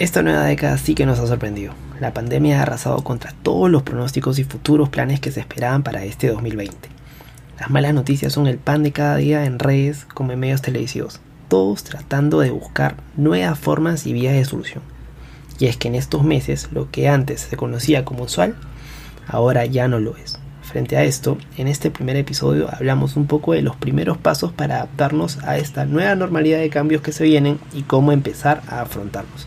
Esta nueva década sí que nos ha sorprendido. La pandemia ha arrasado contra todos los pronósticos y futuros planes que se esperaban para este 2020. Las malas noticias son el pan de cada día en redes como en medios televisivos, todos tratando de buscar nuevas formas y vías de solución. Y es que en estos meses lo que antes se conocía como usual, ahora ya no lo es. Frente a esto, en este primer episodio hablamos un poco de los primeros pasos para adaptarnos a esta nueva normalidad de cambios que se vienen y cómo empezar a afrontarlos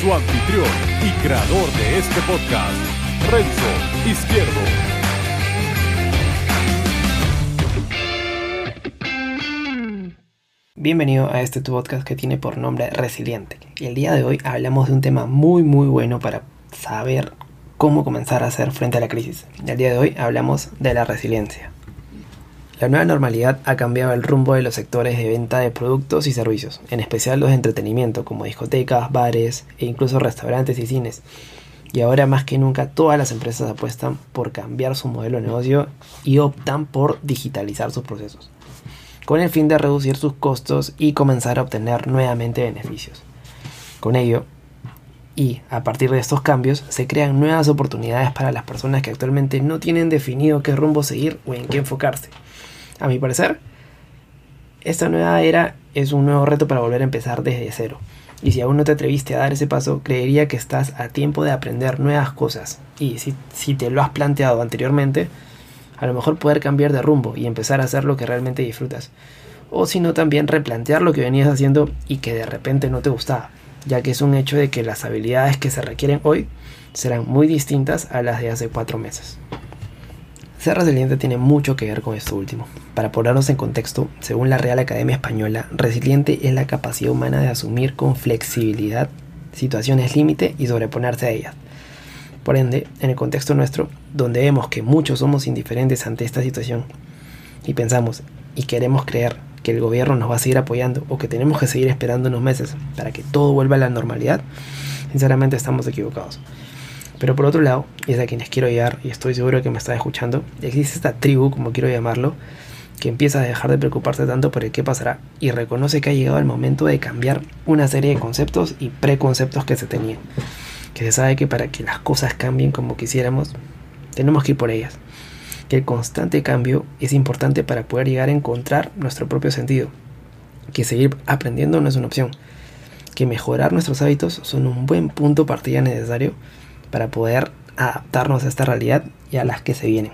su anfitrión y creador de este podcast, Renzo Izquierdo. Bienvenido a este tu podcast que tiene por nombre Resiliente. Y el día de hoy hablamos de un tema muy muy bueno para saber cómo comenzar a hacer frente a la crisis. El día de hoy hablamos de la resiliencia. La nueva normalidad ha cambiado el rumbo de los sectores de venta de productos y servicios, en especial los de entretenimiento como discotecas, bares e incluso restaurantes y cines. Y ahora más que nunca todas las empresas apuestan por cambiar su modelo de negocio y optan por digitalizar sus procesos, con el fin de reducir sus costos y comenzar a obtener nuevamente beneficios. Con ello, y a partir de estos cambios se crean nuevas oportunidades para las personas que actualmente no tienen definido qué rumbo seguir o en qué enfocarse. A mi parecer, esta nueva era es un nuevo reto para volver a empezar desde cero. Y si aún no te atreviste a dar ese paso, creería que estás a tiempo de aprender nuevas cosas. Y si, si te lo has planteado anteriormente, a lo mejor poder cambiar de rumbo y empezar a hacer lo que realmente disfrutas. O si no, también replantear lo que venías haciendo y que de repente no te gustaba, ya que es un hecho de que las habilidades que se requieren hoy serán muy distintas a las de hace cuatro meses. Ser resiliente tiene mucho que ver con esto último. Para ponernos en contexto, según la Real Academia Española, resiliente es la capacidad humana de asumir con flexibilidad situaciones límite y sobreponerse a ellas. Por ende, en el contexto nuestro, donde vemos que muchos somos indiferentes ante esta situación y pensamos y queremos creer que el gobierno nos va a seguir apoyando o que tenemos que seguir esperando unos meses para que todo vuelva a la normalidad, sinceramente estamos equivocados. Pero por otro lado, y es a quienes quiero llegar, y estoy seguro que me está escuchando, existe esta tribu, como quiero llamarlo, que empieza a dejar de preocuparse tanto por el qué pasará y reconoce que ha llegado el momento de cambiar una serie de conceptos y preconceptos que se tenían. Que se sabe que para que las cosas cambien como quisiéramos, tenemos que ir por ellas. Que el constante cambio es importante para poder llegar a encontrar nuestro propio sentido. Que seguir aprendiendo no es una opción. Que mejorar nuestros hábitos son un buen punto partida necesario para poder adaptarnos a esta realidad y a las que se vienen.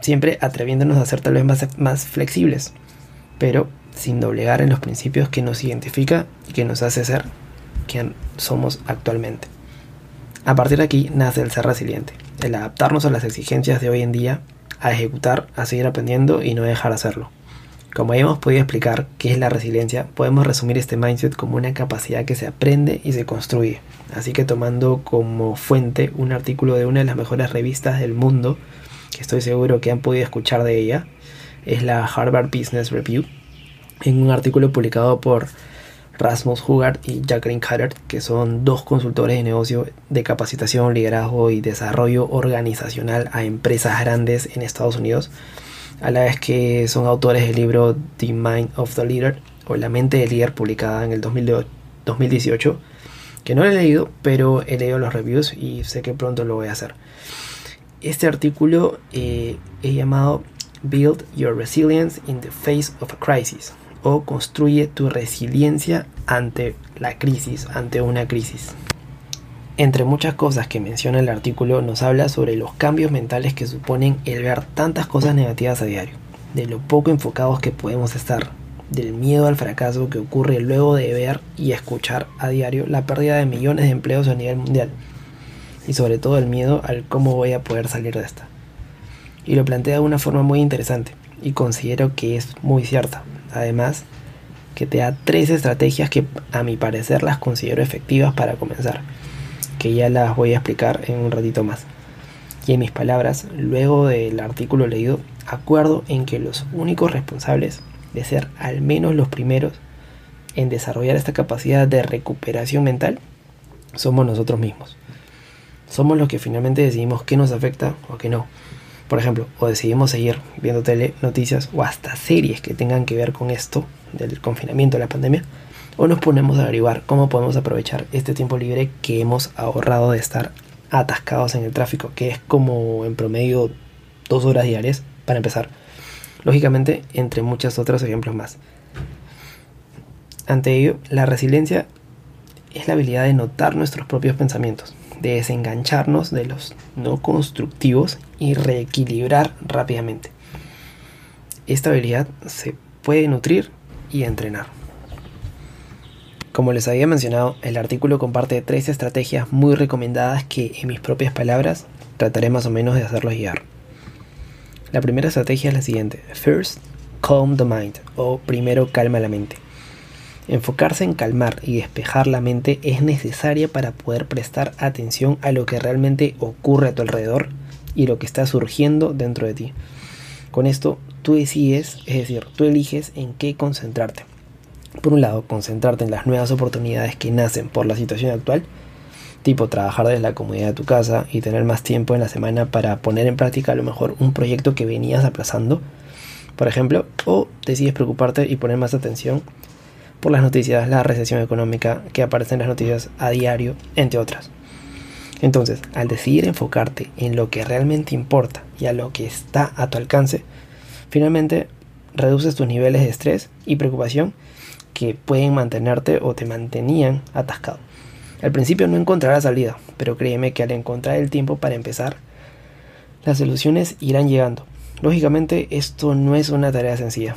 Siempre atreviéndonos a ser tal vez más, más flexibles, pero sin doblegar en los principios que nos identifica y que nos hace ser quien somos actualmente. A partir de aquí nace el ser resiliente, el adaptarnos a las exigencias de hoy en día, a ejecutar, a seguir aprendiendo y no dejar de hacerlo. Como ya hemos podido explicar qué es la resiliencia, podemos resumir este mindset como una capacidad que se aprende y se construye. Así que tomando como fuente un artículo de una de las mejores revistas del mundo, que estoy seguro que han podido escuchar de ella, es la Harvard Business Review, en un artículo publicado por Rasmus Hugard y Jacqueline Cutter, que son dos consultores de negocio de capacitación, liderazgo y desarrollo organizacional a empresas grandes en Estados Unidos a la vez que son autores del libro The Mind of the Leader o La mente del líder publicada en el 2018 que no he leído pero he leído los reviews y sé que pronto lo voy a hacer este artículo eh, es llamado Build Your Resilience in the Face of a Crisis o construye tu resiliencia ante la crisis, ante una crisis. Entre muchas cosas que menciona el artículo nos habla sobre los cambios mentales que suponen el ver tantas cosas negativas a diario, de lo poco enfocados que podemos estar, del miedo al fracaso que ocurre luego de ver y escuchar a diario la pérdida de millones de empleos a nivel mundial, y sobre todo el miedo al cómo voy a poder salir de esta. Y lo plantea de una forma muy interesante, y considero que es muy cierta. Además, que te da tres estrategias que a mi parecer las considero efectivas para comenzar, que ya las voy a explicar en un ratito más. Y en mis palabras, luego del artículo leído, acuerdo en que los únicos responsables de ser al menos los primeros en desarrollar esta capacidad de recuperación mental somos nosotros mismos. Somos los que finalmente decidimos qué nos afecta o qué no. Por ejemplo, o decidimos seguir viendo tele, noticias o hasta series que tengan que ver con esto del confinamiento la pandemia, o nos ponemos a averiguar cómo podemos aprovechar este tiempo libre que hemos ahorrado de estar atascados en el tráfico, que es como en promedio dos horas diarias para empezar. Lógicamente, entre muchos otros ejemplos más. Ante ello, la resiliencia es la habilidad de notar nuestros propios pensamientos, de desengancharnos de los no constructivos y reequilibrar rápidamente. Esta habilidad se puede nutrir y entrenar. Como les había mencionado, el artículo comparte tres estrategias muy recomendadas que, en mis propias palabras, trataré más o menos de hacerlos guiar. La primera estrategia es la siguiente: First, calm the mind, o primero calma la mente. Enfocarse en calmar y despejar la mente es necesaria para poder prestar atención a lo que realmente ocurre a tu alrededor y lo que está surgiendo dentro de ti. Con esto tú decides, es decir, tú eliges en qué concentrarte. Por un lado, concentrarte en las nuevas oportunidades que nacen por la situación actual, tipo trabajar desde la comodidad de tu casa y tener más tiempo en la semana para poner en práctica a lo mejor un proyecto que venías aplazando, por ejemplo, o decides preocuparte y poner más atención por las noticias, la recesión económica que aparece en las noticias a diario, entre otras. Entonces, al decidir enfocarte en lo que realmente importa y a lo que está a tu alcance, finalmente reduces tus niveles de estrés y preocupación que pueden mantenerte o te mantenían atascado. Al principio no encontrarás salida, pero créeme que al encontrar el tiempo para empezar, las soluciones irán llegando. Lógicamente esto no es una tarea sencilla,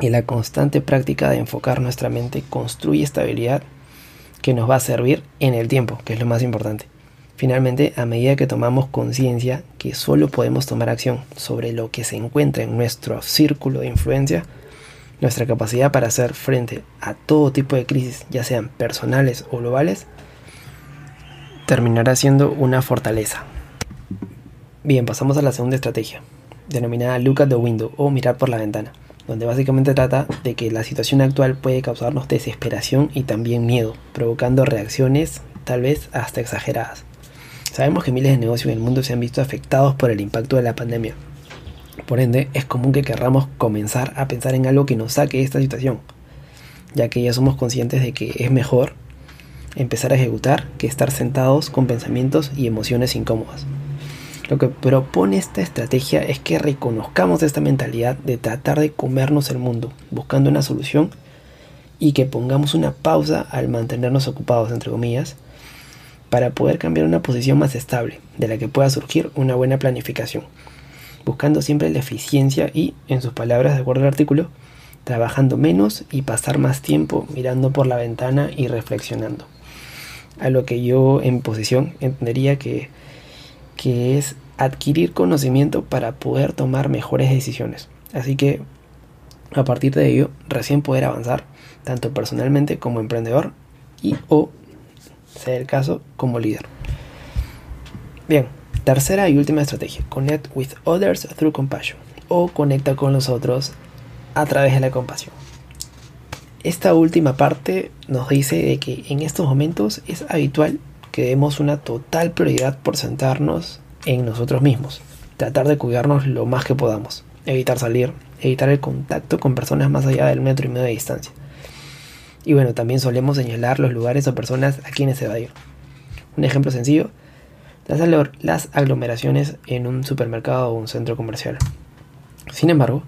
y la constante práctica de enfocar nuestra mente construye estabilidad que nos va a servir en el tiempo, que es lo más importante. Finalmente, a medida que tomamos conciencia que solo podemos tomar acción sobre lo que se encuentra en nuestro círculo de influencia, nuestra capacidad para hacer frente a todo tipo de crisis, ya sean personales o globales, terminará siendo una fortaleza. Bien, pasamos a la segunda estrategia, denominada Look at the Window o mirar por la ventana donde básicamente trata de que la situación actual puede causarnos desesperación y también miedo, provocando reacciones tal vez hasta exageradas. Sabemos que miles de negocios en el mundo se han visto afectados por el impacto de la pandemia. Por ende, es común que querramos comenzar a pensar en algo que nos saque de esta situación, ya que ya somos conscientes de que es mejor empezar a ejecutar que estar sentados con pensamientos y emociones incómodas. Lo que propone esta estrategia es que reconozcamos esta mentalidad de tratar de comernos el mundo, buscando una solución y que pongamos una pausa al mantenernos ocupados, entre comillas, para poder cambiar una posición más estable, de la que pueda surgir una buena planificación, buscando siempre la eficiencia y, en sus palabras de acuerdo al artículo, trabajando menos y pasar más tiempo mirando por la ventana y reflexionando. A lo que yo en posición entendería que, que es adquirir conocimiento para poder tomar mejores decisiones. Así que a partir de ello, recién poder avanzar, tanto personalmente como emprendedor y o, sea el caso, como líder. Bien, tercera y última estrategia, connect with others through compassion o conecta con los otros a través de la compasión. Esta última parte nos dice de que en estos momentos es habitual que demos una total prioridad por sentarnos en nosotros mismos. Tratar de cuidarnos lo más que podamos. Evitar salir, evitar el contacto con personas más allá del metro y medio de distancia. Y bueno, también solemos señalar los lugares o personas a quienes se va a ir. Un ejemplo sencillo, las aglomeraciones en un supermercado o un centro comercial. Sin embargo,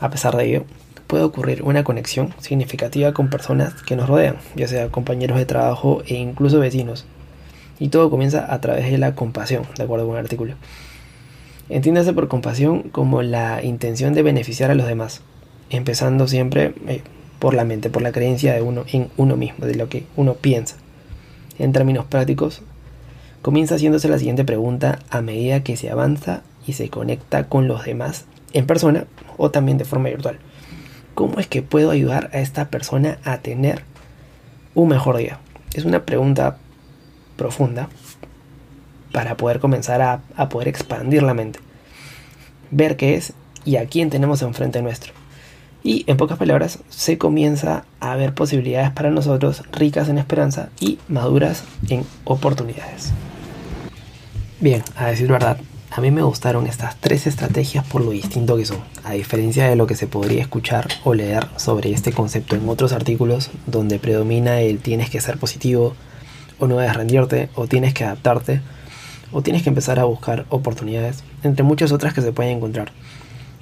a pesar de ello, puede ocurrir una conexión significativa con personas que nos rodean, ya sea compañeros de trabajo e incluso vecinos, y todo comienza a través de la compasión, de acuerdo con el artículo. Entiéndase por compasión como la intención de beneficiar a los demás, empezando siempre eh, por la mente, por la creencia de uno en uno mismo, de lo que uno piensa. En términos prácticos, comienza haciéndose la siguiente pregunta a medida que se avanza y se conecta con los demás en persona o también de forma virtual. ¿cómo es que puedo ayudar a esta persona a tener un mejor día? Es una pregunta profunda para poder comenzar a, a poder expandir la mente, ver qué es y a quién tenemos enfrente nuestro. Y en pocas palabras, se comienza a ver posibilidades para nosotros ricas en esperanza y maduras en oportunidades. Bien, a decir verdad, a mí me gustaron estas tres estrategias por lo distinto que son, a diferencia de lo que se podría escuchar o leer sobre este concepto en otros artículos donde predomina el tienes que ser positivo, o no debes rendirte, o tienes que adaptarte, o tienes que empezar a buscar oportunidades, entre muchas otras que se pueden encontrar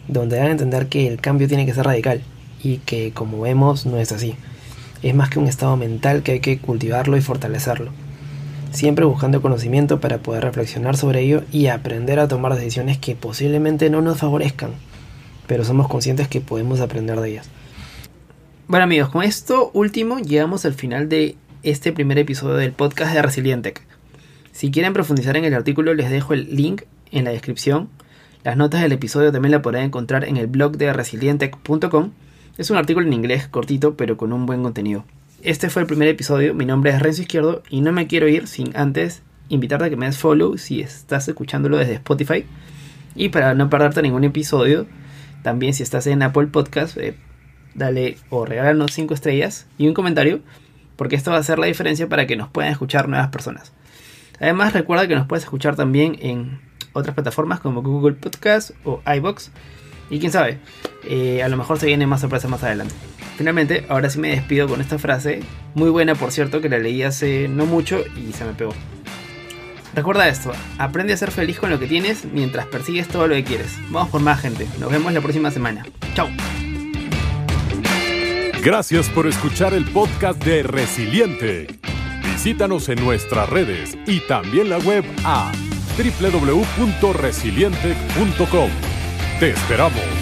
donde dan a entender que el cambio tiene que ser radical y que como vemos no es así. Es más que un estado mental que hay que cultivarlo y fortalecerlo. Siempre buscando conocimiento para poder reflexionar sobre ello y aprender a tomar decisiones que posiblemente no nos favorezcan, pero somos conscientes que podemos aprender de ellas. Bueno amigos, con esto último llegamos al final de este primer episodio del podcast de Resilientec. Si quieren profundizar en el artículo les dejo el link en la descripción las notas del episodio también la podrán encontrar en el blog de resilientec.com. Es un artículo en inglés cortito pero con un buen contenido. Este fue el primer episodio, mi nombre es Renzo Izquierdo y no me quiero ir sin antes invitarte a que me des follow si estás escuchándolo desde Spotify. Y para no perderte ningún episodio, también si estás en Apple Podcast, eh, dale o regálanos 5 estrellas y un comentario, porque esto va a hacer la diferencia para que nos puedan escuchar nuevas personas. Además, recuerda que nos puedes escuchar también en otras plataformas como Google Podcast o iBox. Y quién sabe, eh, a lo mejor se viene más sorpresas más adelante. Finalmente, ahora sí me despido con esta frase, muy buena por cierto, que la leí hace no mucho y se me pegó. Recuerda esto, aprende a ser feliz con lo que tienes mientras persigues todo lo que quieres. Vamos por más gente, nos vemos la próxima semana. Chao. Gracias por escuchar el podcast de Resiliente. Visítanos en nuestras redes y también la web a www.resiliente.com. Te esperamos.